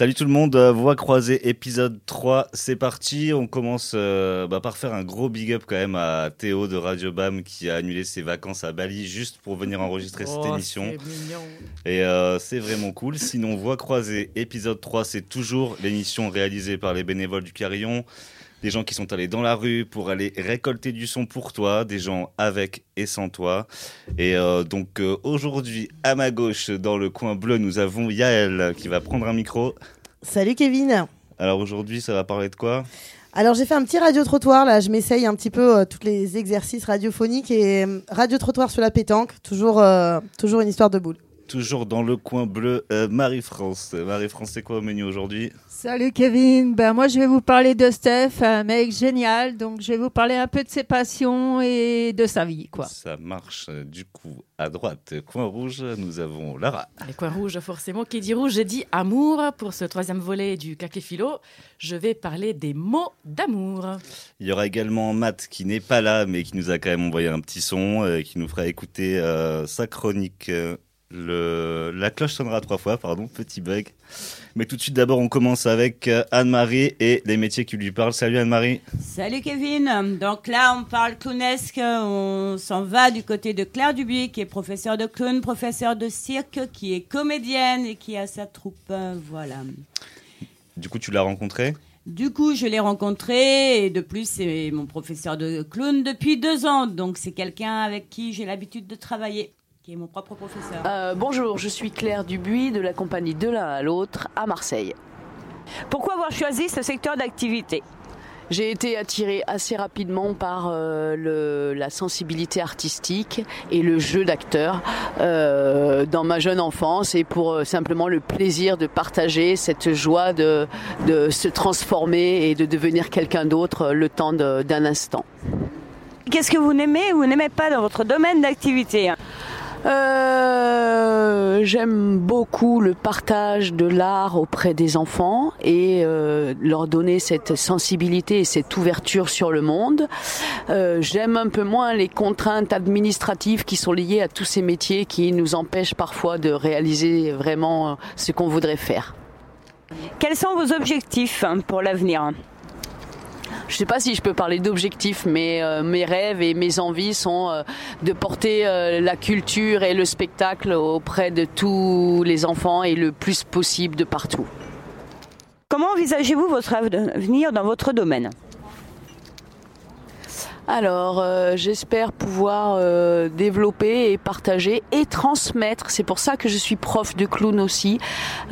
Salut tout le monde, euh, Voix croisée épisode 3, c'est parti. On commence euh, bah, par faire un gros big up quand même à Théo de Radio Bam qui a annulé ses vacances à Bali juste pour venir enregistrer cette Oh, émission. Et euh, c'est vraiment cool. Sinon, Voix croisée épisode 3, c'est toujours l'émission réalisée par les bénévoles du Carillon. Des gens qui sont allés dans la rue pour aller récolter du son pour toi, des gens avec et sans toi. Et euh, donc euh, aujourd'hui, à ma gauche, dans le coin bleu, nous avons Yael qui va prendre un micro. Salut Kevin. Alors aujourd'hui, ça va parler de quoi? Alors j'ai fait un petit radio trottoir là, je m'essaye un petit peu euh, tous les exercices radiophoniques et euh, radio trottoir sur la pétanque, toujours toujours une histoire de boule. Toujours dans le coin bleu, euh, Marie-France. Marie-France, c'est quoi au menu aujourd'hui? Salut Kevin, ben moi je vais vous parler de Steph, un mec génial, donc je vais vous parler un peu de ses passions et de sa vie quoi. Ça marche. euh, Du coup, à droite, coin rouge, nous avons Lara. Les coins rouges, forcément. Qui dit rouge, dit amour. Pour ce troisième volet du Caquet Philo, je vais parler des mots d'amour. Il y aura également Matt qui n'est pas là, mais qui nous a quand même envoyé un petit son, euh, qui nous fera écouter euh, sa chronique. Le... La cloche sonnera trois fois, pardon, petit bug. Mais tout de suite, d'abord, on commence avec euh, Anne-Marie et les métiers qui lui parlent. Salut Anne-Marie. Salut Kevin. Donc là, on parle clownesque. On s'en va du côté de Claire Dubuis, qui est professeure de clown, professeure de cirque, qui est comédienne et qui a sa troupe. Euh, Voilà. Du coup, tu l'as rencontré Du coup, je l'ai rencontré et de plus, c'est mon professeur de clown depuis deux ans. Donc c'est quelqu'un avec qui j'ai l'habitude de travailler, qui est mon propre professeur. Euh, bonjour, je suis Claire Dubuis de la compagnie De l'un à l'autre à Marseille. Pourquoi avoir choisi ce secteur d'activité? J'ai été attirée assez rapidement par euh, le- la sensibilité artistique et le jeu d'acteur euh, dans ma jeune enfance et pour euh, simplement le plaisir de partager cette joie de, de se transformer et de devenir quelqu'un d'autre le temps d'un instant. Qu'est-ce que vous n'aimez ou vous n'aimez pas dans votre domaine d'activité? Euh, J'aime beaucoup le partage de l'art auprès des enfants et euh, leur donner cette sensibilité et cette ouverture sur le monde. Euh, J'aime un peu moins les contraintes administratives qui sont liées à tous ces métiers qui nous empêchent parfois de réaliser vraiment ce qu'on voudrait faire. Quels sont vos objectifs pour l'avenir? Je ne sais pas si je peux parler d'objectifs, mais euh, mes rêves et mes envies sont euh, de porter euh, la culture et le spectacle auprès de tous les enfants et le plus possible de partout. Comment envisagez-vous votre avenir dans votre domaine? Alors, euh, j'espère pouvoir euh, développer et partager et transmettre. C'est pour ça que je suis prof de clown aussi.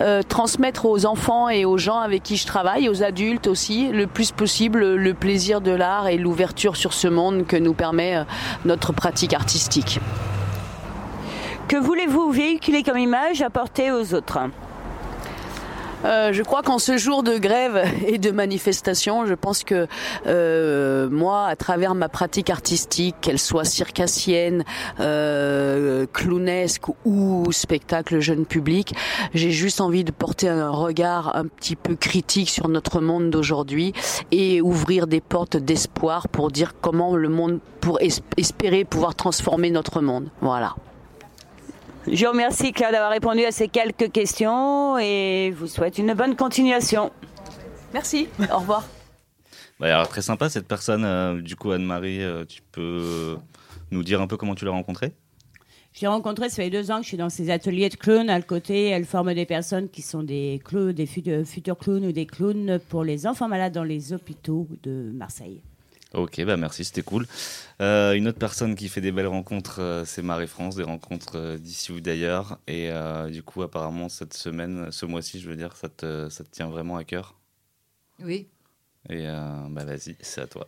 euh, transmettre aux enfants et aux gens avec qui je travaille, aux adultes aussi, le plus possible le plaisir de l'art et l'ouverture sur ce monde que nous permet notre pratique artistique. Que voulez-vous véhiculer comme image apporter aux autres? Euh, je crois qu'en ce jour de grève et de manifestation, je pense que euh, moi, à travers ma pratique artistique, qu'elle soit circassienne, euh, clownesque ou spectacle jeune public, j'ai juste envie de porter un regard un petit peu critique sur notre monde d'aujourd'hui et ouvrir des portes d'espoir pour dire comment le monde, pour es- espérer pouvoir transformer notre monde. Voilà. Je vous remercie Claire d'avoir répondu à ces quelques questions et vous souhaite une bonne continuation. Merci. Au revoir. Bah, alors, très sympa cette personne. euh, du coup, Anne-Marie, euh, tu peux nous dire un peu comment tu l'as rencontrée? Je l'ai rencontrée, ça fait deux ans que je suis dans ces ateliers de clowns. À le côté, elle forme des personnes qui sont des clowns, des fut- futurs clowns ou des clowns pour les enfants malades dans les hôpitaux de Marseille. Ok, bah merci, c'était cool. Euh, une autre personne qui fait des belles rencontres, euh, c'est Marie-France, des rencontres euh, d'ici ou d'ailleurs. Et du coup, apparemment, cette semaine, ce mois-ci, je veux dire, ça te, ça te tient vraiment à cœur? Oui. Et bah vas-y, c'est à toi.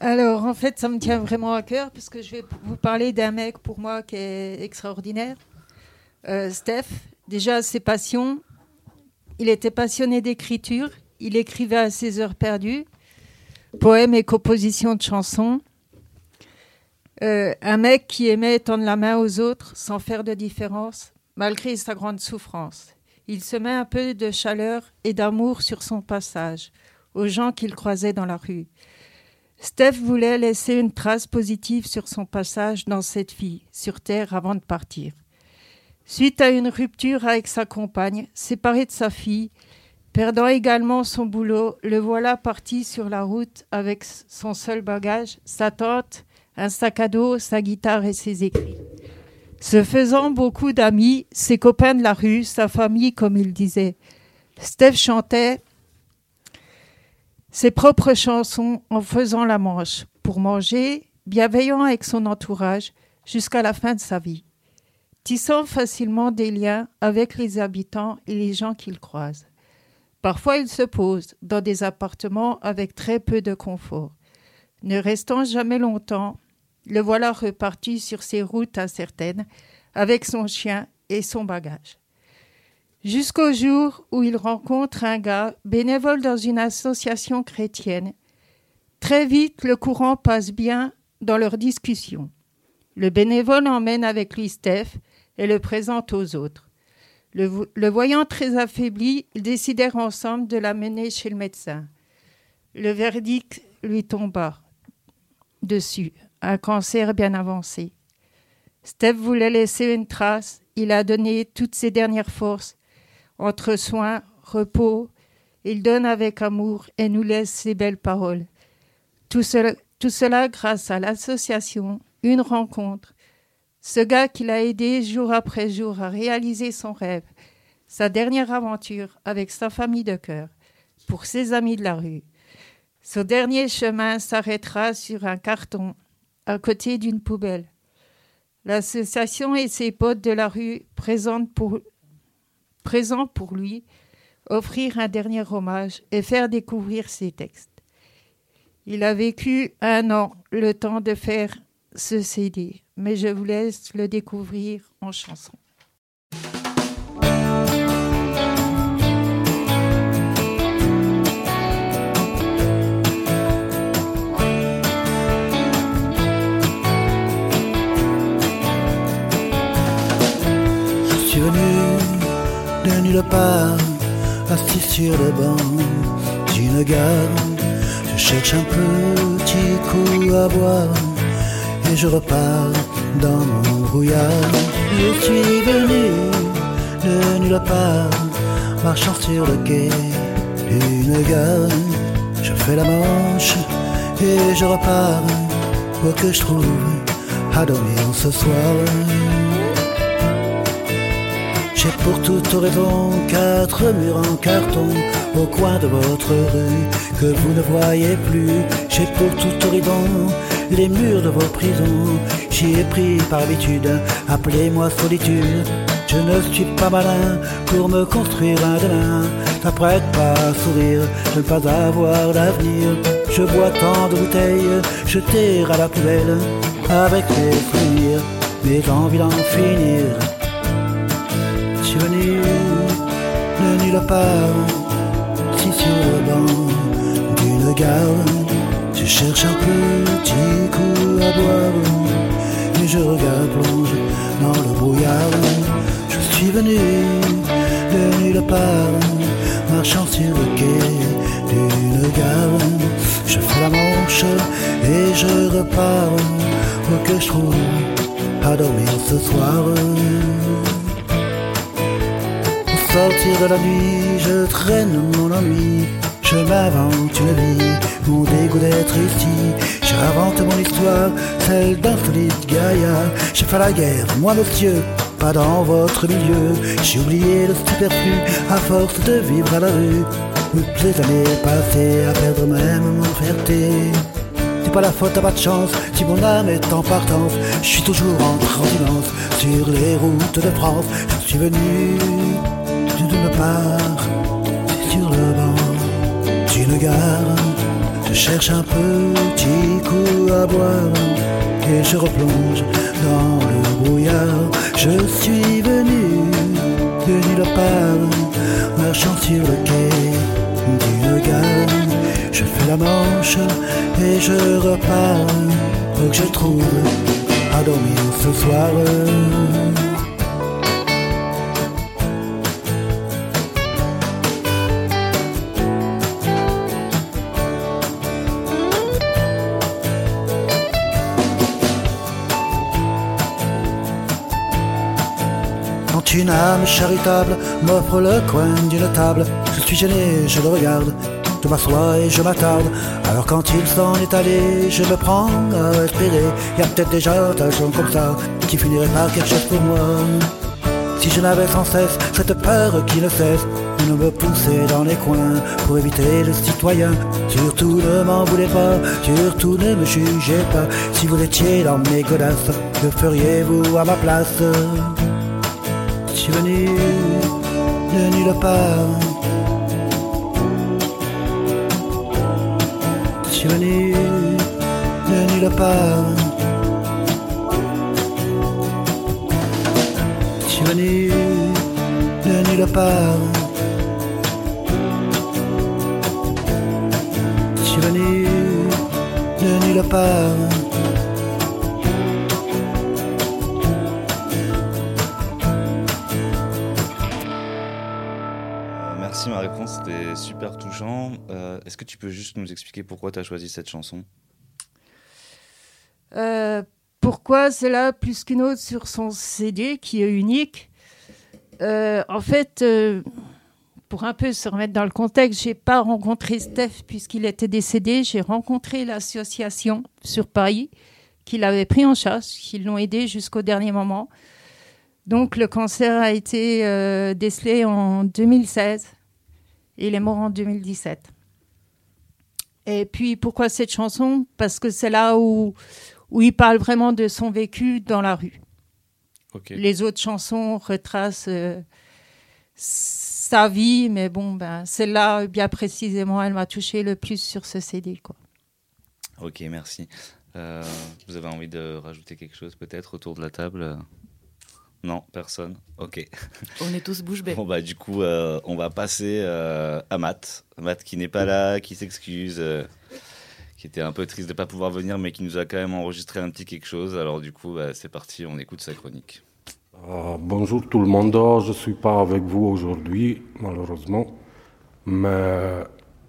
Alors en fait ça me tient vraiment à cœur parce que je vais vous parler d'un mec pour moi qui est extraordinaire. Steph, déjà ses passions, il était passionné d'écriture, il écrivait à ses heures perdues, poèmes et compositions de chansons. Euh, un mec qui aimait tendre la main aux autres sans faire de différence, malgré sa grande souffrance. Il semait un peu de chaleur et d'amour sur son passage, aux gens qu'il croisait dans la rue. Steph voulait laisser une trace positive sur son passage dans cette vie, sur Terre, avant de partir. Suite à une rupture avec sa compagne, séparé de sa fille, perdant également son boulot, le voilà parti sur la route avec son seul bagage, sa tente, un sac à dos, sa guitare et ses écrits. Se faisant beaucoup d'amis, ses copains de la rue, sa famille, comme il disait. Steph chantait ses propres chansons en faisant la manche, pour manger, bienveillant avec son entourage, jusqu'à la fin de sa vie, tissant facilement des liens avec les habitants et les gens qu'il croise. Parfois il se pose dans des appartements avec très peu de confort. Ne restant jamais longtemps, le voilà reparti sur ses routes incertaines avec son chien et son bagage. Jusqu'au jour où il rencontre un gars bénévole dans une association chrétienne. Très vite, le courant passe bien dans leurs discussions. Le bénévole emmène avec lui Steph et le présente aux autres. Le, voyant très affaibli, ils décidèrent ensemble de l'amener chez le médecin. Le verdict lui tomba dessus, un cancer bien avancé. Steph voulait laisser une trace, il a donné toutes ses dernières forces. Entre soins, repos, il donne avec amour et nous laisse ses belles paroles. Tout cela grâce à l'association une rencontre. Ce gars qui l'a aidé jour après jour à réaliser son rêve, sa dernière aventure avec sa famille de cœur, pour ses amis de la rue. Son dernier chemin s'arrêtera sur un carton à côté d'une poubelle. L'association et ses potes de la rue présentent pour lui offrir un dernier hommage et faire découvrir ses textes. Il a vécu un an, le temps de faire ce CD, mais je vous laisse le découvrir en chanson. Suis venu de nulle part, assis sur le banc d'une gare. Je cherche un petit coup à boire et je repars dans mon brouillard. Je suis venu de nulle part, marchant sur le quai d'une gare. Je fais la manche et je repars pour que je trouve à dormir ce soir. J'ai pour toute raison quatre murs en carton au coin de votre rue que vous ne voyez plus. J'ai pour toute raison les murs de vos prisons. J'y ai pris par habitude, appelez-moi solitude. Je ne suis pas malin pour me construire un demain. T'apprête pas à sourire, de ne pas avoir d'avenir. Je bois tant de bouteilles jetées à la poubelle avec les souvenirs, mais envie d'en finir. Je suis venu de nulle part, si sur le banc d'une gare. Je cherche un petit et je regarde plonger dans le brouillard. Je suis venu de nulle part, marchant sur le quai d'une gare. Je fais la manche et je repars pour que je trouve à dormir ce soir. Au sortir de la nuit, je traîne mon ennui. Je m'invente une vie, mon dégoût d'être ici. J'invente mon histoire, celle d'un solide gaillard. J'ai fait la guerre, moi monsieur, pas dans votre milieu. J'ai oublié le superflu à force de vivre à la rue. Toutes les années passées à perdre même mon fierté. C'est pas la faute, t'as pas de chance, si mon âme est en partance. Je suis toujours en transhumance sur les routes de France. Je suis venu d'une part, sur le banc d'une gare. Cherche un petit coup à boire et je replonge dans le brouillard. Je suis venu de nulle part, marchant sur le quai d'une gare. Je fais la manche et je repars pour que je trouve à dormir ce soir. Une âme charitable m'offre le coin d'une table, je suis gêné, je le regarde, je m'assois et je m'attarde. Alors quand il s'en est allé, je me prends à espérer. Y a peut-être déjà un gens comme ça qui finirait par quelque chose pour moi. Si je n'avais sans cesse cette peur qui ne cesse de me pousser dans les coins pour éviter le citoyen. Surtout ne m'en voulez pas, surtout ne me jugez pas. Si vous étiez dans mes godasses, que feriez-vous à ma place? Suis venu de nulle part. Je suis venu de nulle part. Je suis venu de nulle part. Je suis venu de nulle part. Ma réponse c'était super touchant. Euh, Est-ce que tu peux juste nous expliquer pourquoi tu as choisi cette chanson? Euh, pourquoi celle-là plus qu'une autre sur son CD qui est unique? Euh, En fait, pour un peu se remettre dans le contexte, j'ai pas rencontré Steph puisqu'il était décédé. J'ai rencontré l'association sur Paris qui l'avait pris en charge, qui l'ont aidé jusqu'au dernier moment. Donc le cancer a été décelé en 2016 et il est mort en 2017. Et puis pourquoi cette chanson? Parce que c'est là où où il parle vraiment de son vécu dans la rue. Les autres chansons retracent euh, sa vie, mais bon, ben, celle-là, bien précisément, elle m'a touché le plus sur ce CD. Quoi. Ok, merci. Euh, vous avez envie de rajouter quelque chose peut-être autour de la table? Non, personne. Ok. On est tous bouche bée. Bon bah du coup, euh, on va passer euh, à Matt. Matt qui n'est pas là, qui s'excuse, euh, qui était un peu triste de pas pouvoir venir, mais qui nous a quand même enregistré un petit quelque chose. Alors du coup, bah, c'est parti, on écoute sa chronique. Euh, bonjour tout le monde, je ne suis pas avec vous aujourd'hui, malheureusement, mais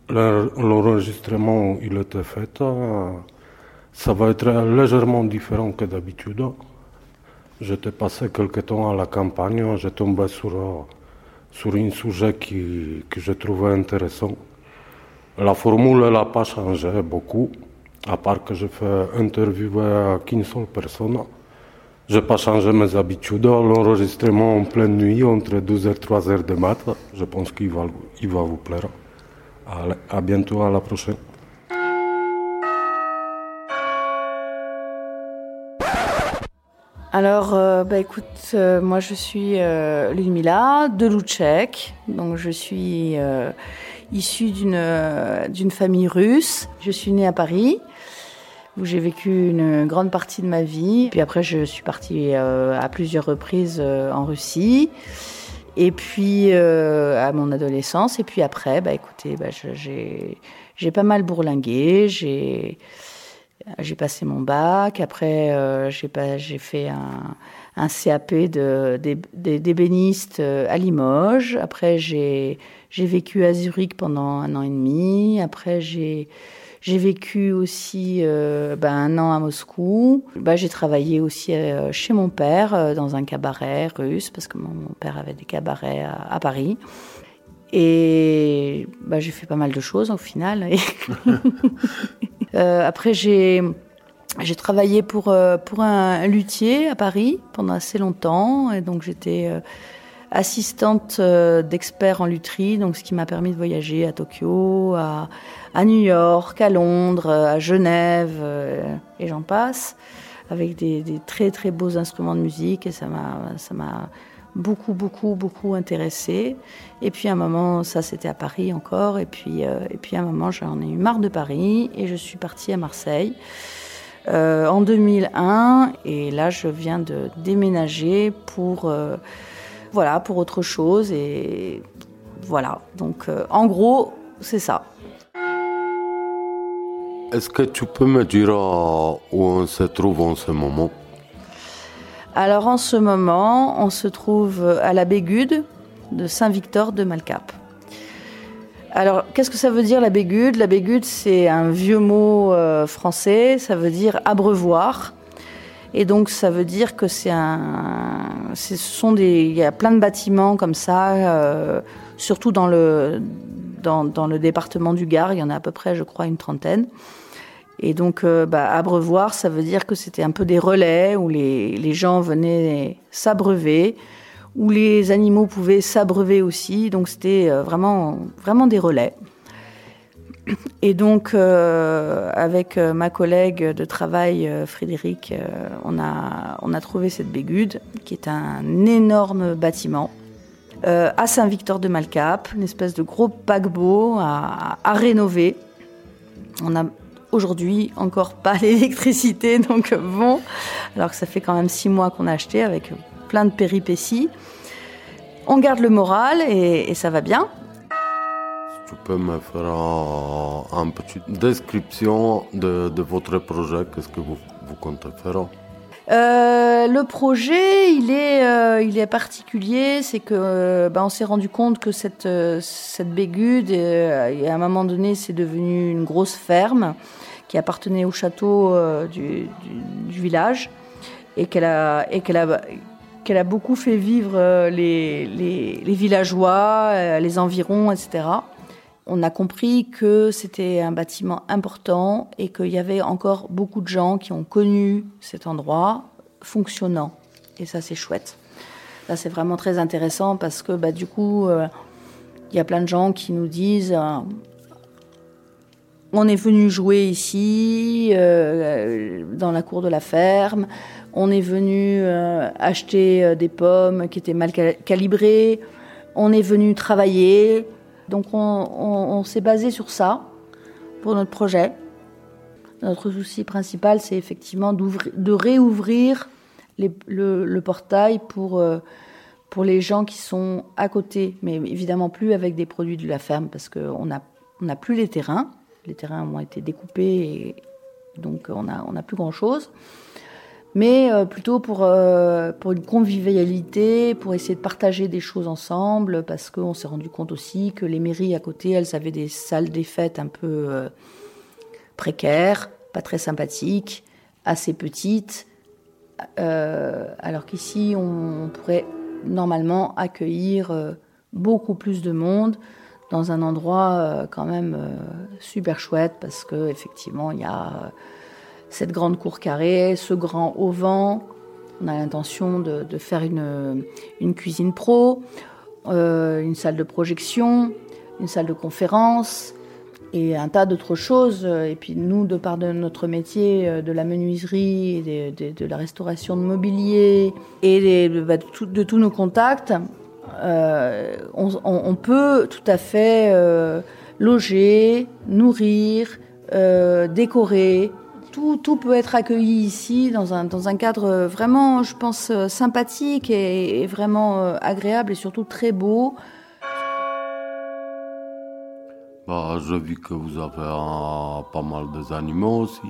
l'en- l'enregistrement, il était fait. ça va être légèrement différent que d'habitude. J'étais passé quelque temps à la campagne, j'ai tombé sur, un sujet qui, que je trouvais intéressant. La formule, n'a pas changé beaucoup, à part que je fais interviewer qu'une seule personne. Je n'ai pas changé mes habitudes. L'enregistrement en pleine nuit, entre 12h et 3h de matin, je pense qu'il va, il va vous plaire. Allez, à bientôt, à la prochaine. Alors, euh, bah, écoute, euh, moi je suis euh, Ludmila de Louček. Donc, je suis euh, issue d'une euh, d'une famille russe. Je suis née à Paris, où j'ai vécu une grande partie de ma vie. Puis après, je suis partie euh, à plusieurs reprises en Russie. Et puis, à mon adolescence. Et puis après, bah, écoutez, bah, j'ai pas mal bourlingué. J'ai. J'ai passé mon bac. Après, euh, j'ai pas- j'ai fait un, un CAP de- d'é- d'é- d'ébéniste euh, à Limoges. Après, j'ai j'ai vécu à Zurich pendant un an et demi. Après, j'ai j'ai vécu aussi euh, ben, un an à Moscou. Ben, j'ai travaillé aussi euh, chez mon père euh, dans un cabaret russe parce que mon, mon père avait des cabarets à, à Paris. Et ben, j'ai fait pas mal de choses au final. Euh, après, j'ai j'ai travaillé pour, euh, pour un, luthier à Paris pendant assez longtemps. Et donc, j'étais euh, assistante euh, d'expert en lutherie, donc ce qui m'a permis de voyager à Tokyo, à, à New York, à Londres, à Genève, et j'en passe, avec des, très très beaux instruments de musique. Et ça m'a beaucoup beaucoup beaucoup intéressée. Et puis à un moment, ça c'était à Paris encore. Et puis euh, et puis à un moment, j'en ai eu marre de Paris et je suis partie à Marseille. euh, en 2001 et là je viens de déménager pour euh, voilà pour autre chose et voilà donc en gros c'est ça Est-ce que tu peux me dire où on se trouve en ce moment? Alors en ce moment on se trouve à la Bégude de Saint-Victor de Malcap alors qu'est-ce que ça veut dire la Bégude? La Bégude c'est un vieux mot euh, français ça veut dire abreuvoir Et donc, ça veut dire que c'est un, ce sont des, il y a plein de bâtiments comme ça, euh, surtout dans le, dans, dans, le département du Gard. Il y en a à peu près, je crois, une trentaine. Et donc, euh, bah, abreuvoir, ça veut dire que c'était un peu des relais où les, les gens venaient s'abreuver, où les animaux pouvaient s'abreuver aussi. Donc, c'était euh, vraiment, vraiment des relais. Et donc, euh, avec euh, ma collègue de travail, Frédéric, on, a, on a trouvé cette bégude, qui est un énorme bâtiment à Saint-Victor-de-Malcap, une espèce de gros paquebot à, à rénover. On a aujourd'hui encore pas l'électricité, donc bon, alors que ça fait quand même six mois qu'on a acheté avec plein de péripéties. On garde le moral et, ça va bien. Tu peux me faire un, une petite description de, de votre projet Qu'est-ce que vous, vous comptez faire? Euh, le projet, il est, euh, il est particulier, c'est que euh, ben, on s'est rendu compte que cette, euh, cette bégude, à un moment donné, c'est devenu une grosse ferme qui appartenait au château du, du, village et qu'elle a, et qu'elle a, qu'elle a beaucoup fait vivre les, les, les villageois, les environs, etc. On a compris que c'était un bâtiment important et qu'il y avait encore beaucoup de gens qui ont connu cet endroit fonctionnant. Et ça, c'est chouette. Là, c'est vraiment très intéressant parce que bah, du coup, euh, il y a plein de gens qui nous disent euh, on est venu jouer ici, euh, dans la cour de la ferme. On est venu acheter des pommes qui étaient mal cal- calibrées. On est venu travailler. Donc on, s'est basé sur ça pour notre projet. Notre souci principal, c'est effectivement de réouvrir le, portail pour, euh, pour les gens qui sont à côté, mais évidemment plus avec des produits de la ferme, parce qu'on n'a plus les terrains. Les terrains ont été découpés, et donc on n'a on n'a plus grand-chose. Mais euh, plutôt pour, euh, pour une convivialité, pour essayer de partager des choses ensemble, parce qu'on s'est rendu compte aussi que les mairies à côté, elles avaient des salles des fêtes un peu euh, précaires, pas très sympathiques, assez petites, alors qu'ici, on pourrait normalement accueillir beaucoup plus de monde dans un endroit quand même super chouette, parce que effectivement, il y a cette grande cour carrée, ce grand auvent. On a l'intention de, faire une, cuisine pro, euh, une salle de projection, une salle de conférence et un tas d'autres choses. Et puis nous, de par de notre métier euh, de la menuiserie, de, la restauration de mobilier et bah, de, tous nos contacts, euh, on, peut tout à fait loger, nourrir, décorer. Tout, tout peut être accueilli ici dans un, dans un cadre vraiment, je pense, euh, sympathique et, et vraiment euh, agréable et surtout très beau. bah, Je vis que vous avez un- pas mal d'animaux aussi.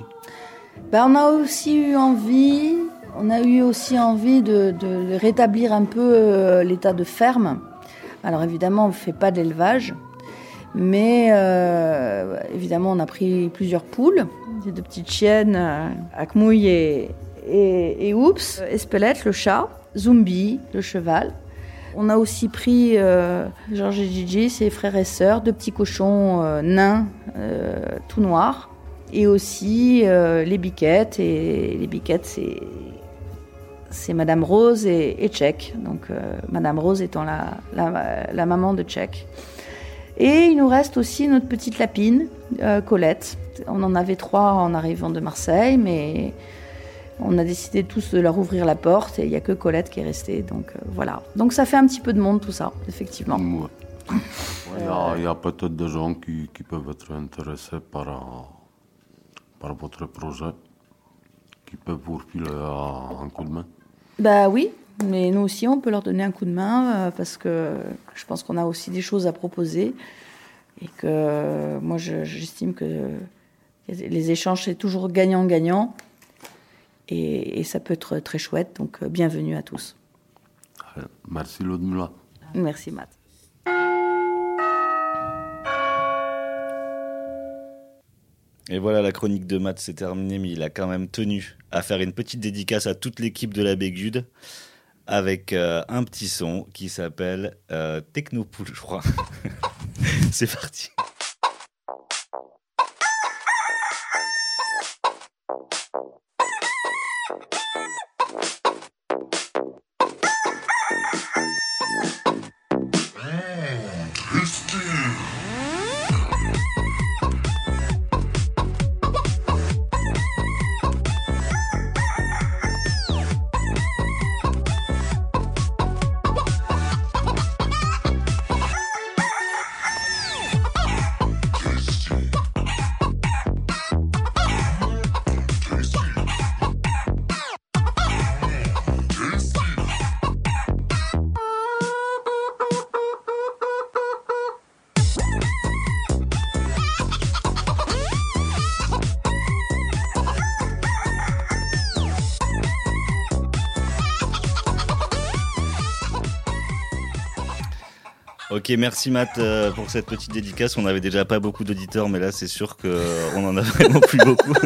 Ben, on a aussi eu envie, on a eu aussi envie de, de rétablir un peu euh, l'état de ferme. Alors évidemment, on ne fait pas d'élevage, mais euh, évidemment, on a pris plusieurs poules, des deux petites chiennes, euh, Akmouille et, et, Oups, Espelette, le chat, Zumbi, le cheval. On a aussi pris euh, Georges et Gigi, ses frères et sœurs, deux petits cochons euh, nains, tout noirs et aussi les biquettes. Et les biquettes, c'est Madame Rose et, et Tchèque. Donc Madame Rose étant la, la, la maman de Tchèque. Et il nous reste aussi notre petite lapine, euh, Colette. On en avait trois en arrivant de Marseille, mais on a décidé tous de leur ouvrir la porte et il n'y a que Colette qui est restée. Donc euh, voilà. Donc ça fait un petit peu de monde tout ça, effectivement. Ouais. Il y a, il y a peut-être des gens qui, qui peuvent être intéressés par, un- par votre projet, qui peuvent vous refiler un, un coup de main. Bah oui, mais nous aussi, on peut leur donner un coup de main euh, parce que je pense qu'on a aussi des choses à proposer et que moi, je- j'estime que les échanges, c'est toujours gagnant-gagnant et, et ça peut être très chouette. Donc, euh, bienvenue à tous. Euh, Merci Ludmila. Merci, Matt. Et voilà, la chronique de Matt s'est terminée, mais il a quand même tenu à faire une petite dédicace à toute l'équipe de la Bégude avec euh, un petit son qui s'appelle euh, Technopool, je crois. C'est parti. Ok, merci Matt euh, pour cette petite dédicace. On avait déjà pas beaucoup d'auditeurs, mais là c'est sûr qu'on en a vraiment plus beaucoup.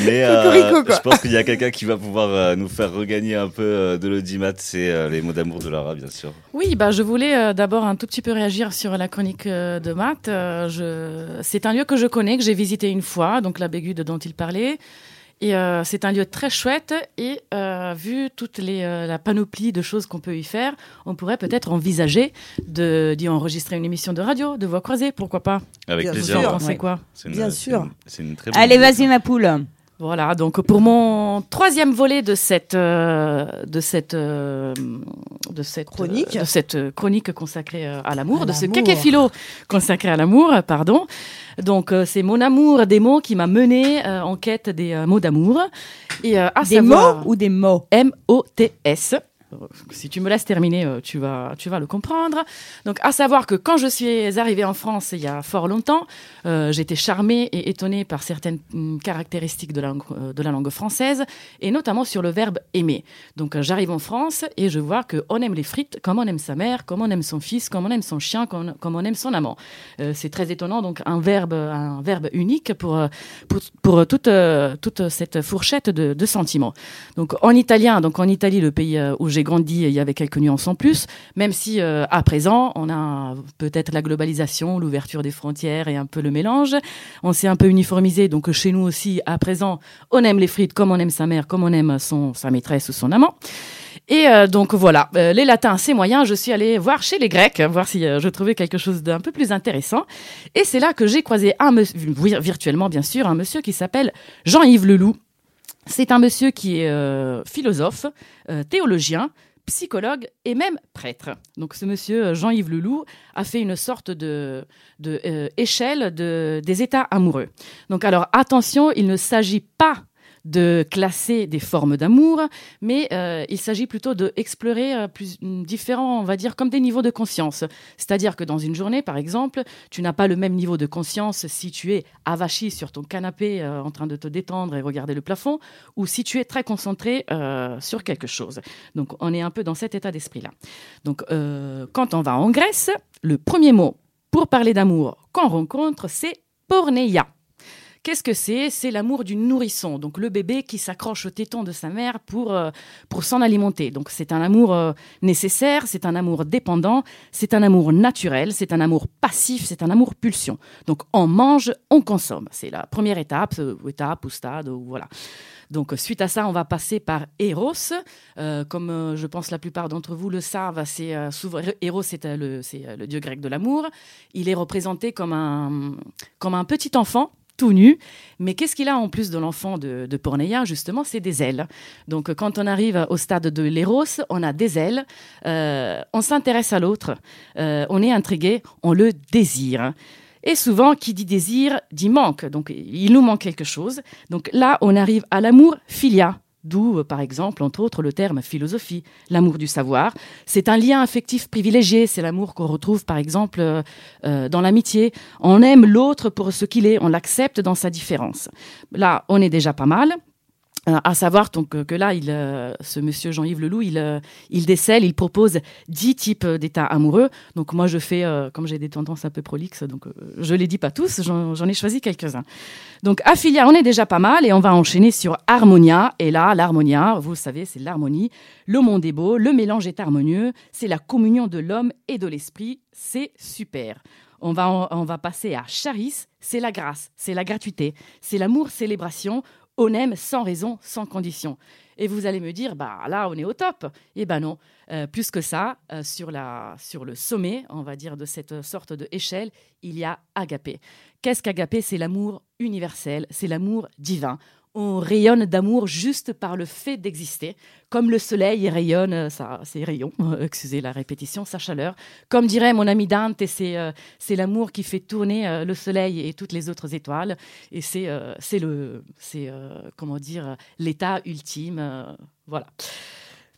Mais euh, je pense qu'il y a quelqu'un qui va pouvoir euh, nous faire regagner un peu euh, de l'audimat. C'est euh, les mots d'amour de Lara, bien sûr. Oui, bah, je voulais euh, d'abord un tout petit peu réagir sur la chronique euh, de Matt. Euh, je... C'est un lieu que je connais, que j'ai visité une fois, donc la Bégude dont il parlait. Et euh, c'est un lieu très chouette et euh, vu toute les, euh, la panoplie de choses qu'on peut y faire, on pourrait peut-être envisager d'y enregistrer une émission de radio, de voix croisée, pourquoi pas? Avec Bien plaisir. Sûr. pensez Ouais. quoi? Une- Bien c'est sûr. une- C'est une très bonne Allez, vas-y, ma poule. Voilà, donc pour mon troisième volet de cette euh, de cette euh, de cette Chronique. euh, de cette chronique consacrée euh, à l'amour, de ce caquet-philo consacré à l'amour, pardon. Donc c'est mon amour des mots qui m'a mené en quête des mots d'amour et à Des savoir mots ou des mots? M O T S. Si tu me laisses terminer, euh, tu vas, tu vas le comprendre. Donc, à savoir que quand je suis arrivée en France il y a fort longtemps, euh, j'étais charmée et étonnée par certaines hum, caractéristiques de la, langue- euh, de la langue française, et notamment sur le verbe aimer. Donc, euh, j'arrive en France et je vois que on aime les frites comme on aime sa mère, comme on aime son fils, comme on aime son chien, comme, on aime son amant. C'est très étonnant, donc un verbe, un verbe unique pour, pour, toute, toute cette fourchette de, de sentiments. Donc en italien, donc en Italie, le pays où j'ai grandi, il y avait quelques nuances en plus, même si euh, à présent, on a peut-être la globalisation, l'ouverture des frontières et un peu le mélange. On s'est un peu uniformisé, donc chez nous aussi, à présent, on aime les frites comme on aime sa mère, comme on aime son, sa maîtresse ou son amant. Et euh, donc voilà, euh, les latins, c'est moyen. Je suis allée voir chez les Grecs, voir si je trouvais quelque chose d'un peu plus intéressant. Et c'est là que j'ai croisé un virtuellement bien sûr, un monsieur qui s'appelle Jean-Yves Leloup. C'est un monsieur qui est euh, philosophe, euh, théologien, psychologue et même prêtre. Donc ce monsieur euh, Jean-Yves Leloup a fait une sorte de, de échelle de, des états amoureux. Donc alors attention, il ne s'agit pas de classer des formes d'amour, mais euh, il s'agit plutôt de explorer euh, différents, on va dire, comme des niveaux de conscience. C'est-à-dire que dans une journée, par exemple, tu n'as pas le même niveau de conscience si tu es avachi sur ton canapé euh, en train de te détendre et regarder le plafond, ou si tu es très concentré sur quelque chose. Donc on est un peu dans cet état d'esprit-là. Donc quand on va en Grèce, le premier mot pour parler d'amour qu'on rencontre, c'est porneia. Qu'est-ce que c'est? C'est l'amour du nourrisson, donc le bébé qui s'accroche au téton de sa mère pour, euh, pour s'en alimenter. Donc c'est un amour euh, nécessaire, c'est un amour dépendant, c'est un amour naturel, c'est un amour passif, c'est un amour pulsion. Donc on mange, on consomme. C'est la première étape, euh, étape ou stade, ou voilà. Donc suite à ça, on va passer par Eros. Comme je pense la plupart d'entre vous le savent, c'est Eros, c'est le, le dieu grec de l'amour. Il est représenté comme un, comme un petit enfant tout nu. Mais qu'est-ce qu'il a en plus de l'enfant de, Porneia Justement, c'est des ailes. Donc, euh, quand on arrive au stade de l'éros, on a des ailes. Euh, on s'intéresse à l'autre. euh, on est intrigué. On le désire. Et souvent, qui dit désir dit manque. Donc, il nous manque quelque chose. Donc là, on arrive à l'amour filia. D'où, euh, par exemple, entre autres, le terme philosophie, l'amour du savoir. C'est un lien affectif privilégié. C'est l'amour qu'on retrouve, par exemple, euh, euh, dans l'amitié. On aime l'autre pour ce qu'il est. On l'accepte dans sa différence. Là, on est déjà pas mal. Euh, à savoir donc, que là, il, euh, ce monsieur Jean-Yves Leloup, il, euh, il décèle, il propose dix types d'états amoureux. Donc moi, je fais, comme j'ai des tendances un peu prolixes, donc je les dis pas tous, j'en ai choisi quelques-uns. Donc Aphilia, on est déjà pas mal et on va enchaîner sur Harmonia. Et là, l'harmonia, vous le savez, c'est l'harmonie. Le monde est beau, le mélange est harmonieux, c'est la communion de l'homme et de l'esprit. C'est super. On va, on va passer à Charis, c'est la grâce, c'est la gratuité, c'est l'amour célébration on aime sans raison, sans condition. Et vous allez me dire, bah là, on est au top. Eh ben non, euh, plus que ça, euh, sur, sur le sommet, on va dire, de cette sorte de échelle, il y a agapé. Qu'est-ce qu'agapé C'est l'amour universel, c'est l'amour divin on rayonne d'amour juste par le fait d'exister, comme le soleil rayonne euh, ses rayons, euh, excusez la répétition, sa chaleur. Comme dirait mon ami Dante, c'est euh, c'est l'amour qui fait tourner le soleil et toutes les autres étoiles, et c'est c'est comment dire l'état ultime, voilà.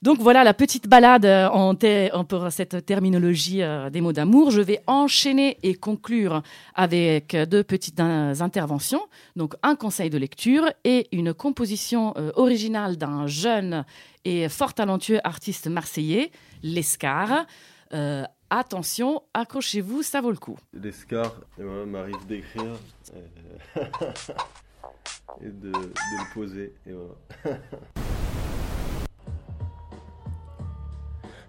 Donc voilà la petite balade euh, en, pour cette terminologie euh, des mots d'amour. Je vais enchaîner et conclure avec deux petites euh, interventions. Donc un conseil de lecture et une composition originale d'un jeune et fort talentueux artiste marseillais, Lescar. attention, accrochez-vous, ça vaut le coup. Lescar, m'arrive d'écrire et de, le poser.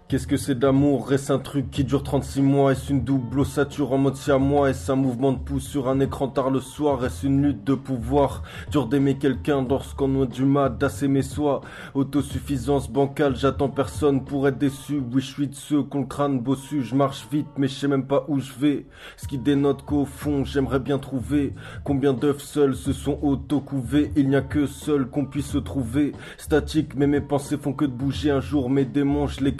Qu'est-ce que c'est d'amour? Est-ce un truc qui dure 36 mois Est-ce une double ossature en mode si à moi Est-ce un mouvement de pouce sur un écran tard le soir? Est-ce une lutte de pouvoir? Dur d'aimer quelqu'un lorsqu'on a du mal d'assémer soi. Autosuffisance bancale, j'attends personne pour être déçu. Oui je suis de ceux qu'on le crâne bossu. Je marche vite mais je sais même pas où je vais. Ce qui dénote qu'au fond j'aimerais bien trouver. Combien d'œufs seuls se sont auto-couvés? Il n'y a que seul qu'on puisse se trouver. Statique mais mes pensées font que de bouger Un jour. Mes démons les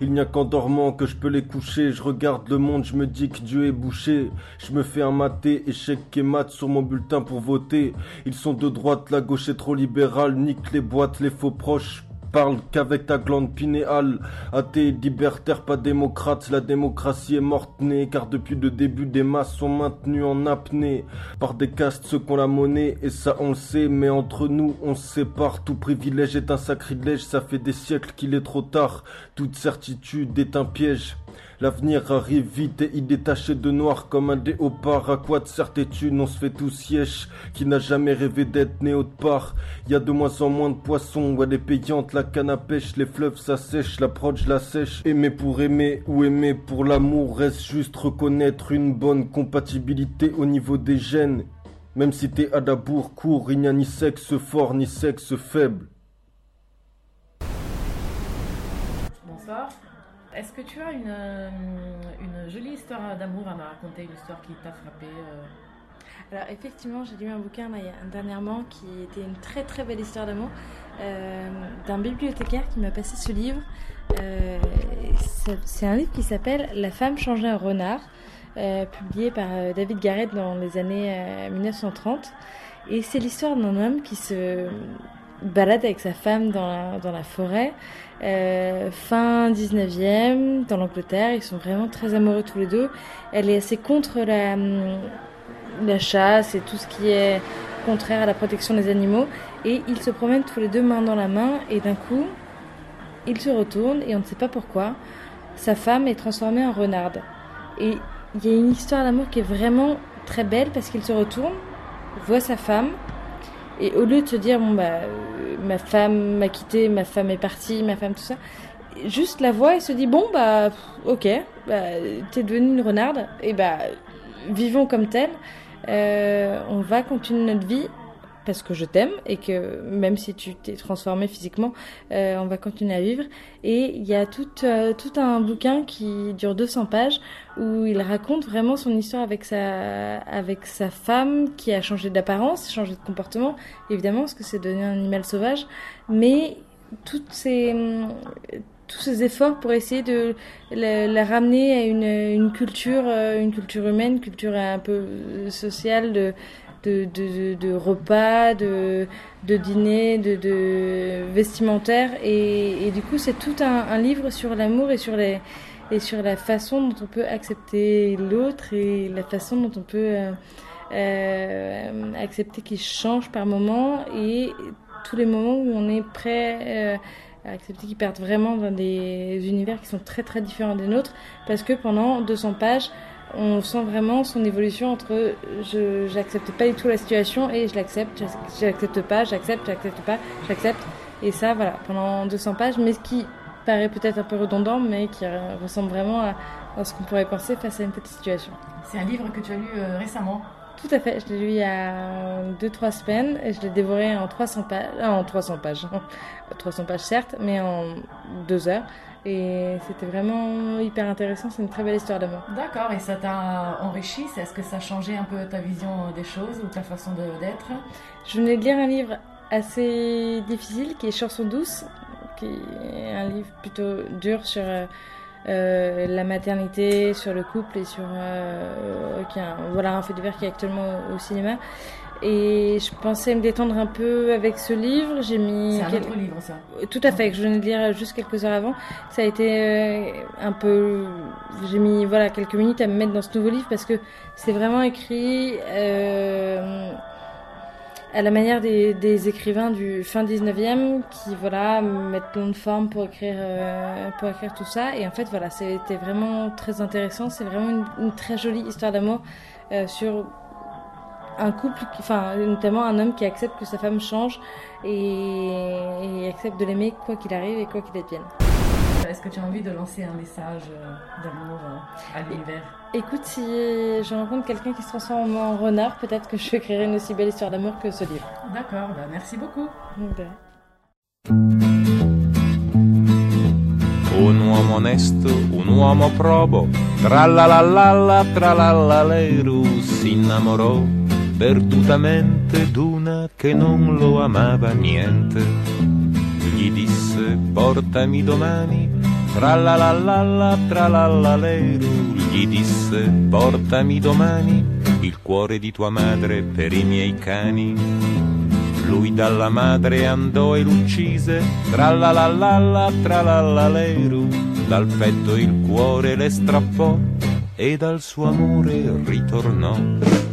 il n'y a qu'en dormant que je peux les coucher. Je regarde le monde, je me dis que Dieu est bouché. Je me fais un maté, échec et mat sur mon bulletin pour voter. Ils sont de droite, la gauche est trop libérale. Nique les boîtes, les faux proches parle qu'avec ta glande pinéale. Athée, libertaire, pas démocrate, la démocratie est morte née, car depuis le début des masses sont maintenues en apnée. Par des castes ceux qu'on la monnaie, et ça on le sait, mais entre nous on se sépare, tout privilège est un sacrilège, ça fait des siècles qu'il est trop tard, toute certitude est un piège. L'avenir arrive vite et détaché de noir comme un déopard. À quoi de certitude on se fait tout siège Qui n'a jamais rêvé d'être né autre part y a de moins en moins de poissons, elle est payante, la canne à pêche, les fleuves s'assèchent, la je la sèche. Aimer pour aimer ou aimer pour l'amour reste juste reconnaître une bonne compatibilité au niveau des gènes. Même si t'es à d'abour court, il n'y a ni sexe fort ni sexe faible. Est-ce que tu as une, euh, une jolie histoire d'amour à me raconter, une histoire qui t'a frappé euh Alors effectivement, j'ai lu un bouquin dernièrement qui était une très très belle histoire d'amour euh, d'un bibliothécaire qui m'a passé ce livre. c'est un livre qui s'appelle La femme changeait un renard, publié par David Garrett dans les années 1930. Et c'est l'histoire d'un homme qui se balade avec sa femme dans la, dans la forêt euh, fin 19e, dans l'Angleterre. Ils sont vraiment très amoureux tous les deux. Elle est assez contre la, hum, la chasse et tout ce qui est contraire à la protection des animaux. Et ils se promènent tous les deux main dans la main. Et d'un coup, ils se retournent et on ne sait pas pourquoi. Sa femme est transformée en renarde. Et il y a une histoire d'amour qui est vraiment très belle parce qu'il se retourne, voit sa femme et au lieu de se dire, bon, bah, ma femme m'a quitté, ma femme est partie, ma femme, tout ça, juste la voix et se dit, bon, bah, ok, bah, t'es devenue une renarde, et bah, vivons comme tel. Euh, on va continuer notre vie parce que je t'aime et que même si tu t'es transformé physiquement, euh, on va continuer à vivre. Et il y a tout, euh, tout un bouquin qui dure 200 pages où il raconte vraiment son histoire avec sa, avec sa femme qui a changé d'apparence, changé de comportement, évidemment, parce que c'est devenu un animal sauvage. Mais toutes ces, tous ces efforts pour essayer de la, ramener à une, une culture, euh, une culture humaine, culture un peu sociale de de, repas, de, de dîner, de, de vestimentaire. Et, du coup, c'est tout un, livre sur l'amour et sur et sur la façon dont on peut accepter l'autre et la façon dont on peut euh, euh, accepter qu'il change par moment et tous les moments où on est prêt euh, à accepter qu'ils partent vraiment dans des univers qui sont très très différents des nôtres, parce que pendant 200 pages, on sent vraiment son évolution entre je j'accepte pas du tout la situation et je l'accepte, j'accepte pas, j'accepte, j'accepte pas, j'accepte. Et ça, voilà, pendant 200 pages, mais ce qui paraît peut-être un peu redondant, mais qui euh, ressemble vraiment à, à ce qu'on pourrait penser face à une telle situation. C'est un livre que tu as lu euh, récemment. Tout à fait, je l'ai lu il y a 2-3 semaines et je l'ai dévoré en 300 pages, euh, en 300 pages, 300 pages certes, mais en 2 heures. Et c'était vraiment hyper intéressant, c'est une très belle histoire d'amour. D'accord, et ça t'a enrichi Est-ce que ça a changé un peu ta vision des choses ou ta façon d'être? Je venais de lire un livre assez difficile qui est Chanson douce, qui est un livre plutôt dur sur euh, euh, la maternité, sur le couple et sur euh, qui est un, voilà un fait divers qui est actuellement au, au cinéma. Et je pensais me détendre un peu avec ce livre. J'ai mis C'est un quel- autre livre, ça. tout à fait, que je venais de lire juste quelques heures avant. Ça a été euh, un peu. J'ai mis voilà quelques minutes à me mettre dans ce nouveau livre parce que c'est vraiment écrit euh, à la manière des, des écrivains du fin 19e qui voilà mettent plein de formes pour écrire euh, pour écrire tout ça. Et en fait voilà, c'était vraiment très intéressant. C'est vraiment une, une très jolie histoire d'amour euh, sur un couple, qui- enfin notamment un homme qui accepte que sa femme change et, et accepte de l'aimer quoi qu'il arrive et quoi qu'il advienne. Est-ce que tu as envie de lancer un message euh, d'amour euh, à l'univers? Écoute, si je rencontre quelqu'un qui se transforme en renard, peut-être que je écrirai une aussi belle histoire d'amour que ce livre. D'accord, bah merci beaucoup. Un uomo onesto, un uomo probo, tra la la la la, tra la la leru, si innamorò perdutamente d'una che non lo amava niente. Gli disse portami domani, tra la la la la, tra la la leru, gli disse portami domani il cuore di tua madre per i miei cani. Lui dalla madre andò e l'uccise, tra la la la la, tra la la leru, dal petto il cuore le strappò e dal suo amore ritornò.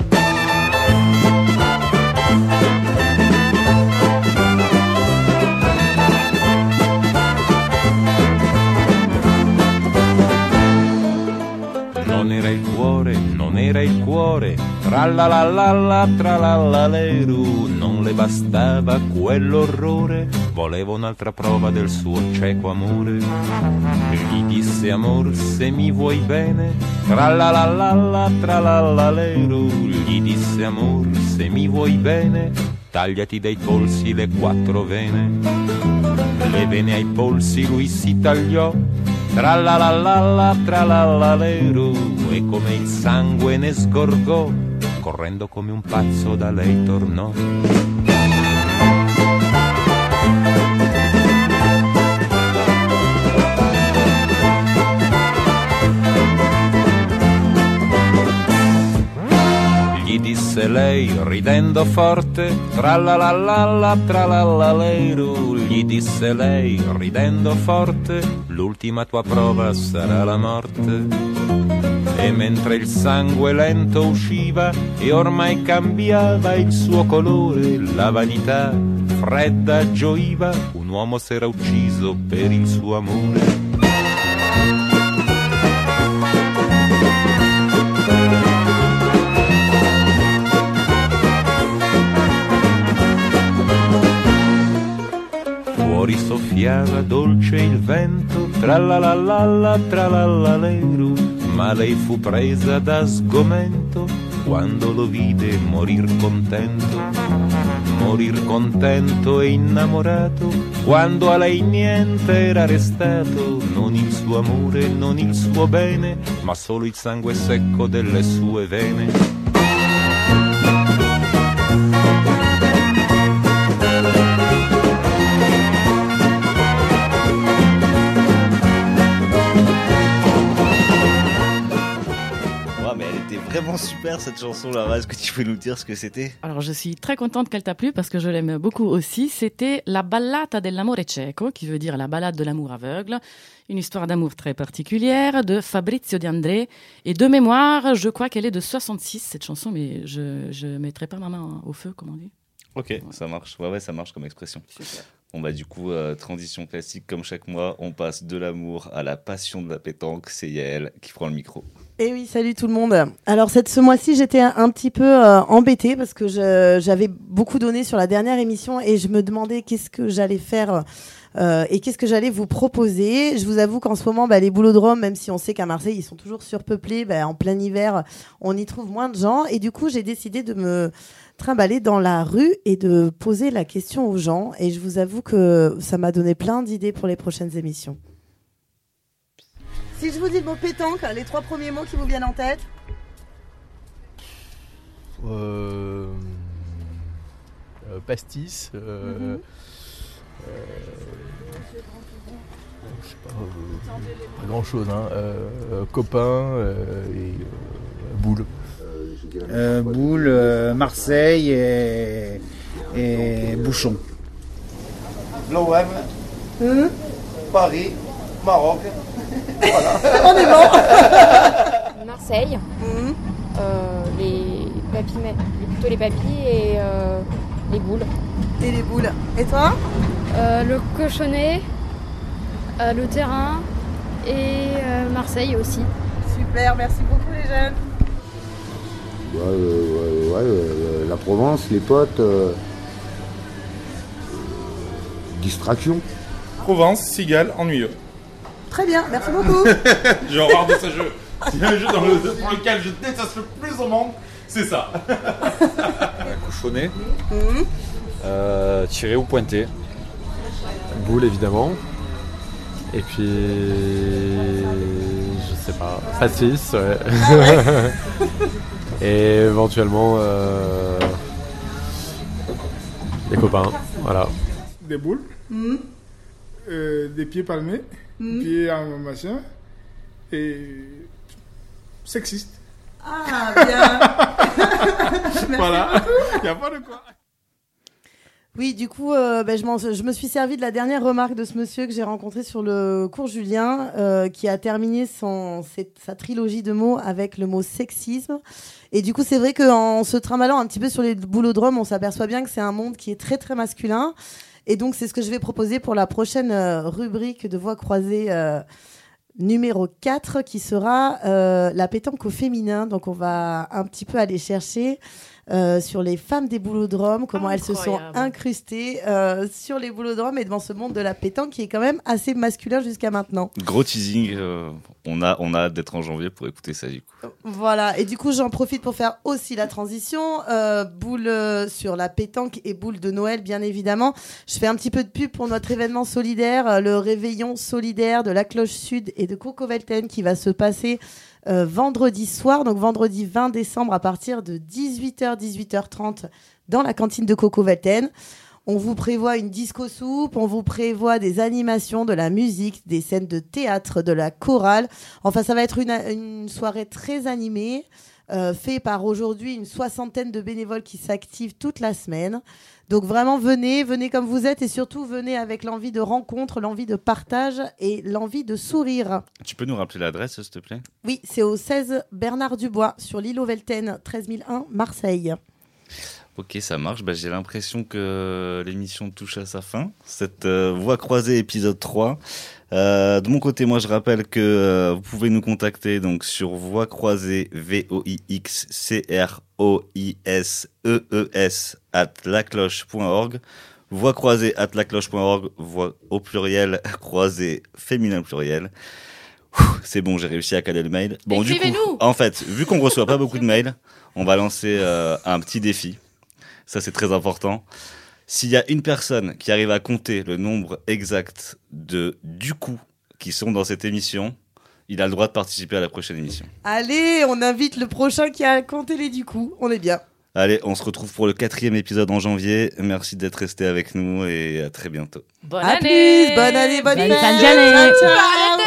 Non era il cuore, non era il cuore, tra la la la la, tra la la leru, le bastava quell'orrore, voleva un'altra prova del suo cieco amore. Gli disse amor se mi vuoi bene, tra la la la la, tra la la leru, gli disse amor se mi vuoi bene, tagliati dai polsi le quattro vene. Le vene ai polsi lui si tagliò, tra la la la la, tra la la leru, e come il sangue ne sgorgò, correndo come un pazzo da lei tornò. Disse lei ridendo forte, tra la la la la, tra la la leru, gli disse lei ridendo forte, l'ultima tua prova sarà la morte. E mentre il sangue lento usciva e ormai cambiava il suo colore, la vanità fredda gioiva, un uomo s'era ucciso per il suo amore. Fuori soffiava dolce il vento, tra la la la la, tra la la leru, ma lei fu presa da sgomento quando lo vide morir contento. Morir contento e innamorato, quando a lei niente era restato, non il suo amore, non il suo bene, ma solo il sangue secco delle sue vene. Super cette chanson là. Est-ce que tu peux nous dire ce que c'était? Alors, je suis très contente qu'elle t'a plu parce que je l'aime beaucoup aussi. C'était La ballata dell'amore cieco, qui veut dire la balade de l'amour aveugle. Une histoire d'amour très particulière de Fabrizio Di André. Et de mémoire, je crois qu'elle est de 66, cette chanson, mais je ne mettrai pas ma main au feu, comme on dit. Ok, ça marche. Ouais, ouais, ça marche comme expression. Bon, bah, du coup, euh, transition classique comme chaque mois, on passe de l'amour à la passion de la pétanque. C'est Yael qui prend le micro. Et oui, salut tout le monde. Alors cette, ce mois-ci, j'étais un, petit peu euh, embêtée parce que j'avais beaucoup donné sur la dernière émission et je me demandais qu'est-ce que j'allais faire euh, et qu'est-ce que j'allais vous proposer. Je vous avoue qu'en ce moment, bah, les boulodromes, même si on sait qu'à Marseille, ils sont toujours surpeuplés, bah, en plein hiver, on y trouve moins de gens. Et du coup, j'ai décidé de me trimballer dans la rue et de poser la question aux gens. Et je vous avoue que ça m'a donné plein d'idées pour les prochaines émissions. Si je vous dis le mot pétanque, les trois premiers mots qui vous viennent en tête Euh, euh, pastis. euh, Mhm. euh, je sais pas, euh, pas grand chose. Hein, copain euh, et euh, boule. Euh, Boule, euh, Marseille et, et Bouchon. L'OM, Paris, Maroc. Voilà. On est bon. Marseille. Euh, les papilles, mais plutôt les papilles et euh, les boules. Et les boules. Et toi? Euh, Le cochonnet, euh, le terrain et euh, Marseille aussi. Super, merci beaucoup les jeunes. Ouais, ouais, ouais, euh, la Provence, les potes. euh, distraction. Provence, cigale, ennuyeux. Très bien, merci beaucoup. J'ai horreur de ce jeu. A un jeu dans, le, dans lequel je déteste le plus au monde, c'est ça. Cochonnet, Mhm. euh, tiré ou pointé, boule évidemment, et puis je sais pas, pastis, ouais. Ah ouais. et éventuellement euh, des copains, voilà. Des boules, Mhm. euh, des pieds palmés, Mhm. pieds en machin, et sexiste. Ah, bien. Voilà, il n'y a pas de quoi. Oui, du coup, euh, ben, je, m'en- je me suis servi de la dernière remarque de ce monsieur que j'ai rencontré sur le cours Julien, euh, qui a terminé son, cette- sa trilogie de mots avec le mot sexisme. Et du coup, c'est vrai qu'en se trimballant un petit peu sur les boulodromes, on s'aperçoit bien que c'est un monde qui est très très masculin. Et donc, c'est ce que je vais proposer pour la prochaine euh, rubrique de voix croisée euh, numéro 4, qui sera euh, la pétanque au féminin. Donc, on va un petit peu aller chercher euh, sur les femmes des boulodromes, comment elles se sont incrustées euh, sur les boulodromes et devant ce monde de la pétanque qui est quand même assez masculin jusqu'à maintenant. Gros teasing, euh, on, a, on a hâte d'être en janvier pour écouter ça du coup. Voilà, et du coup j'en profite pour faire aussi la transition. Euh, boule sur la pétanque et boule de Noël, bien évidemment. Je fais un petit peu de pub pour notre événement solidaire, le réveillon solidaire de la Cloche Sud et de Cocovelten qui va se passer euh, vendredi soir, donc vendredi 20 décembre à partir de 18h, 18h30 dans la cantine de Cocovelten. On vous prévoit une disco soupe, on vous prévoit des animations, de la musique, des scènes de théâtre, de la chorale. Enfin, ça va être une soirée très animée, euh, faite par aujourd'hui une soixantaine de bénévoles qui s'activent toute la semaine. Donc vraiment, venez, venez comme vous êtes et surtout venez avec l'envie de rencontre, l'envie de partage et l'envie de sourire. Tu peux nous rappeler l'adresse s'il te plaît? Oui, c'est au 16 Bernard Dubois sur l'île Velten, 13001 Marseille. Ok, ça marche. Bah, J'ai l'impression que l'émission touche à sa fin. Cette euh, Voix croisée épisode 3. Euh, de mon côté, moi, je rappelle que euh, vous pouvez nous contacter donc sur Voix croisée V-O-I-X-C-R-O-I-S-E-E-S at lacloche.org. Voix croisée at lacloche.org. Voix au pluriel, croisée féminin pluriel. C'est bon, j'ai réussi à caler le mail. Bon, du coup, en fait, vu qu'on reçoit pas beaucoup de mails, on va lancer euh, un petit défi. Ça, c'est très important. S'il y a une personne qui arrive à compter le nombre exact de du coup qui sont dans cette émission, il a le droit de participer à la prochaine émission. Allez, on invite le prochain qui a compté les du coup. On est bien. Allez, on se retrouve pour le quatrième épisode en janvier. Merci d'être resté avec nous et à très bientôt. Bonne À année plus, bonne année, bonne Bonne fin d'année.